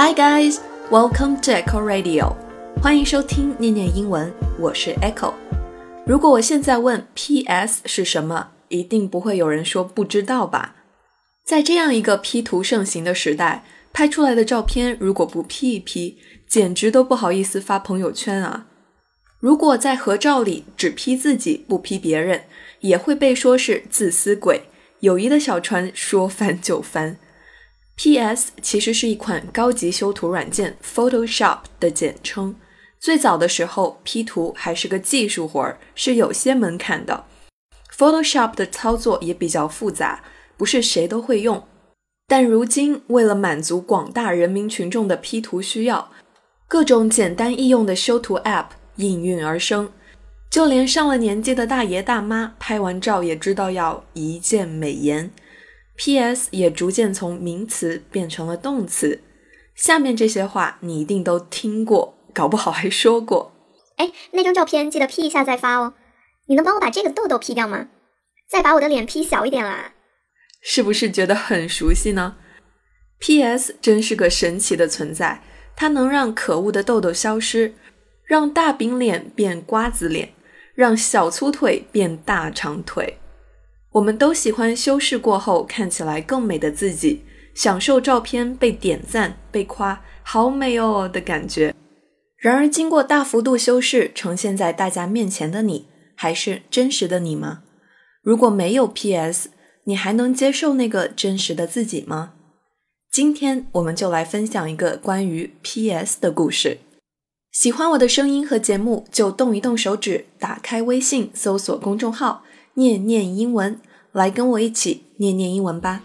Hi guys, welcome to Echo Radio，欢迎收听念念英文，我是 Echo。如果我现在问 PS 是什么，一定不会有人说不知道吧？在这样一个 P 图盛行的时代，拍出来的照片如果不 P 一 P，简直都不好意思发朋友圈啊。如果在合照里只 P 自己不 P 别人，也会被说是自私鬼。友谊的小船说翻就翻。P.S. 其实是一款高级修图软件 Photoshop 的简称。最早的时候，P 图还是个技术活儿，是有些门槛的。Photoshop 的操作也比较复杂，不是谁都会用。但如今，为了满足广大人民群众的 P 图需要，各种简单易用的修图 App 应运而生。就连上了年纪的大爷大妈拍完照也知道要一键美颜。P.S. 也逐渐从名词变成了动词。下面这些话你一定都听过，搞不好还说过。哎，那张照片记得 P 一下再发哦。你能帮我把这个痘痘 P 掉吗？再把我的脸 P 小一点啦。是不是觉得很熟悉呢？P.S. 真是个神奇的存在，它能让可恶的痘痘消失，让大饼脸变瓜子脸，让小粗腿变大长腿。我们都喜欢修饰过后看起来更美的自己，享受照片被点赞、被夸“好美哦”的感觉。然而，经过大幅度修饰呈现在大家面前的你，还是真实的你吗？如果没有 PS，你还能接受那个真实的自己吗？今天我们就来分享一个关于 PS 的故事。喜欢我的声音和节目，就动一动手指，打开微信，搜索公众号。念念英文，来跟我一起念念英文吧。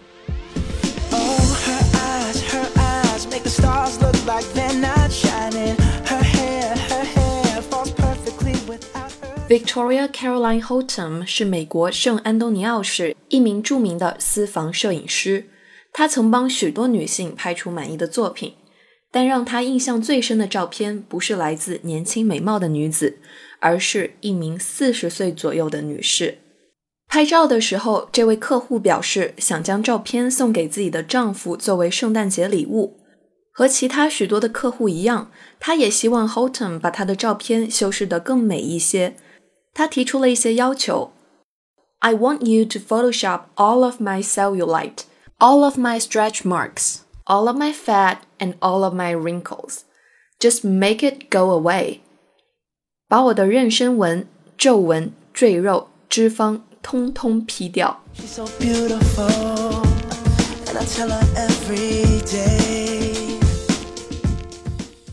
Victoria Caroline Holtom 是美国圣安东尼奥市一名著名的私房摄影师，她曾帮许多女性拍出满意的作品。但让她印象最深的照片，不是来自年轻美貌的女子，而是一名四十岁左右的女士。拍照的时候，这位客户表示想将照片送给自己的丈夫作为圣诞节礼物。和其他许多的客户一样，她也希望 Holton 把她的照片修饰得更美一些。她提出了一些要求：I want you to Photoshop all of my cellulite, all of my stretch marks, all of my fat, and all of my wrinkles. Just make it go away. 把我的妊娠纹、皱纹、赘肉、脂肪。 通通 P 掉。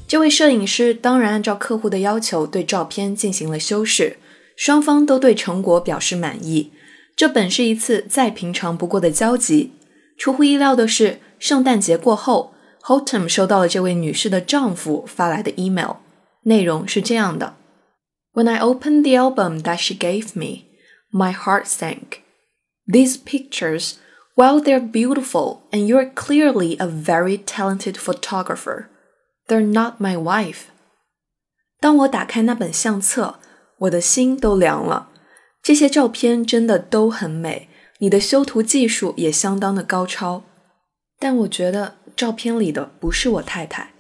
这位摄影师当然按照客户的要求对照片进行了修饰，双方都对成果表示满意。这本是一次再平常不过的交集。出乎意料的是，圣诞节过后，Holtom 收到了这位女士的丈夫发来的 email，内容是这样的：When I opened the album that she gave me。my heart sank. These pictures, while they're beautiful and you're clearly a very talented photographer, they're not my wife. 当我打开那本相册，我的心都凉了。这些照片真的都很美，你的修图技术也相当的高超，但我觉得照片里的不是我太太。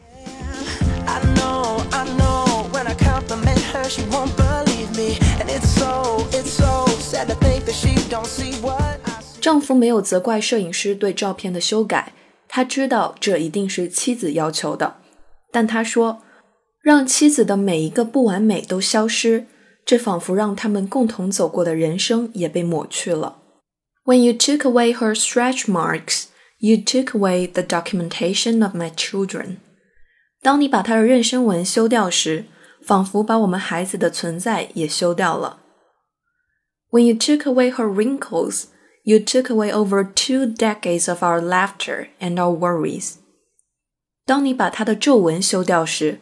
I know, I know, when I compliment her, she won't believe me, and it's so, it's so. 丈夫没有责怪摄影师对照片的修改，他知道这一定是妻子要求的，但他说，让妻子的每一个不完美都消失，这仿佛让他们共同走过的人生也被抹去了。When you took away her stretch marks, you took away the documentation of my children。当你把她的妊娠纹修掉时，仿佛把我们孩子的存在也修掉了。When you took away her wrinkles, you took away over two decades of our laughter and our worries. 当你把她的皱纹修掉时，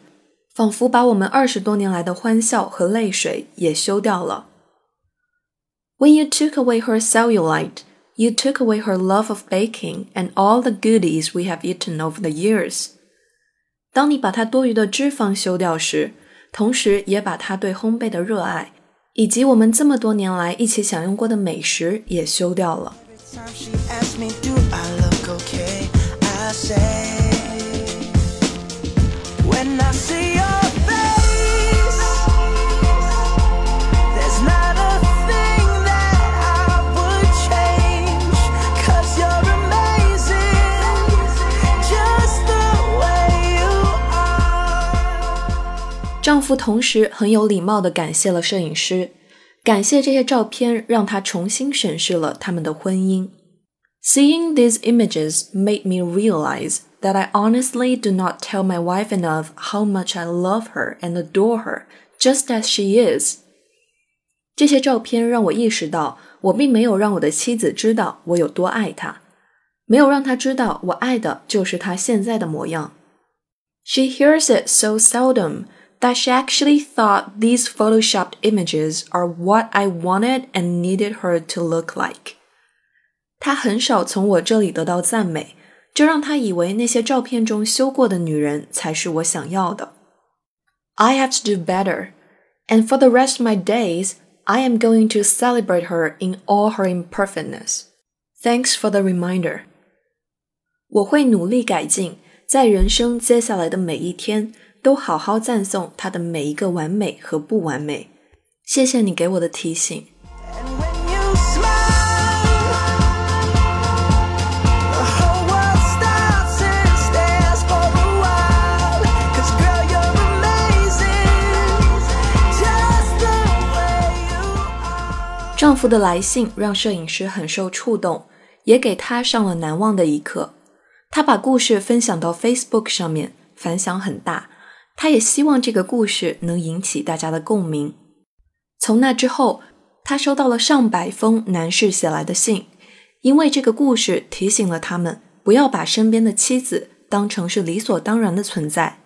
仿佛把我们二十多年来的欢笑和泪水也修掉了。When you took away her cellulite, you took away her love of baking and all the goodies we have eaten over the years. 当你把她多余的脂肪修掉时，同时也把她对烘焙的热爱。 以及我们这么多年来一起享用过的美食也修掉了。丈夫同时很有礼貌地感谢了摄影师，感谢这些照片让他重新审视了他们的婚姻。Seeing these images made me realize that I honestly do not tell my wife enough how much I love her and adore her just as she is。这些照片让我意识到，我并没有让我的妻子知道我有多爱她，没有让她知道我爱的就是她现在的模样。She hears it so seldom that she actually thought these photoshopped images are what I wanted and needed her to look like. 她很少从我这里得到赞美，这让她以为那些照片中修过的女人才是我想要的。I have to do better, and for the rest of my days, I am going to celebrate her in all her imperfectness. Thanks for the reminder. 我会努力改进，在人生接下来的每一天。 都好好赞颂他的每一个完美和不完美。谢谢你给我的提醒。丈夫的来信让摄影师很受触动，也给他上了难忘的一课。他把故事分享到 Facebook 上面，反响很大。他也希望这个故事能引起大家的共鸣。从那之后，他收到了上百封男士写来的信，因为这个故事提醒了他们不要把身边的妻子当成是理所当然的存在。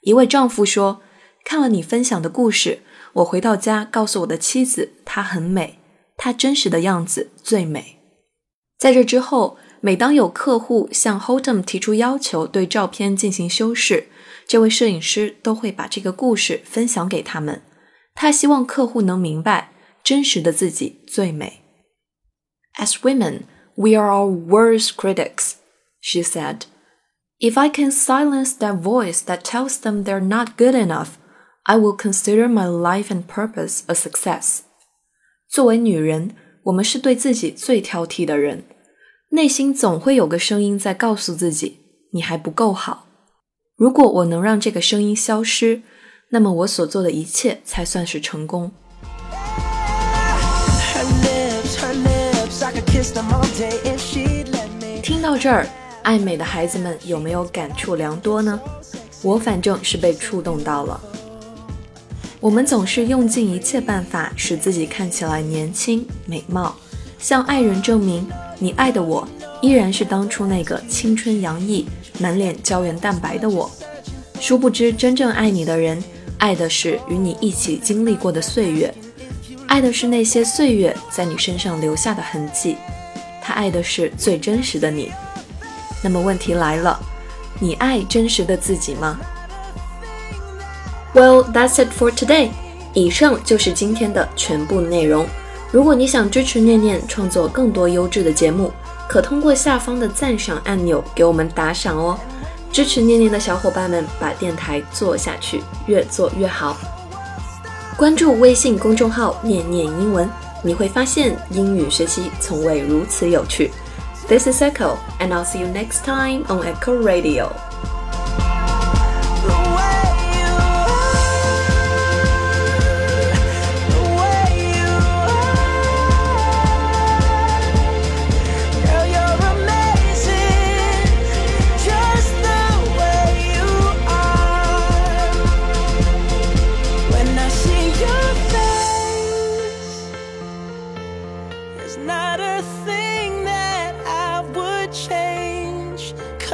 一位丈夫说：“看了你分享的故事，我回到家告诉我的妻子，她很美，她真实的样子最美。”在这之后，每当有客户向 Holtam 提出要求，对照片进行修饰。这位摄影师都会把这个故事分享给他们，他希望客户能明白真实的自己最美。As women, we are our worst critics, she said. If I can silence that voice that tells them they're not good enough, I will consider my life and purpose a success. 作为女人，我们是对自己最挑剔的人， 内心总会有个声音在告诉自己，你还不够好。如果我能让这个声音消失，那么我所做的一切才算是成功。听到这儿，爱美的孩子们有没有感触良多呢？我反正是被触动到了。我们总是用尽一切办法使自己看起来年轻美貌，向爱人证明你爱的我依然是当初那个青春洋溢。满脸胶原蛋白的我，殊不知真正爱你的人，爱的是与你一起经历过的岁月，爱的是那些岁月在你身上留下的痕迹，他爱的是最真实的你。那么问题来了，你爱真实的自己吗？Well, that's it for today。以上就是今天的全部内容。如果你想支持念念创作更多优质的节目，可通过下方的赞赏按钮给我们打赏哦，支持念念的小伙伴们把电台做下去，越做越好。关注微信公众号“念念英文”，你会发现英语学习从未如此有趣。This is Echo, and I'll see you next time on Echo Radio.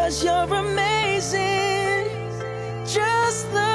Cause you're amazing, just the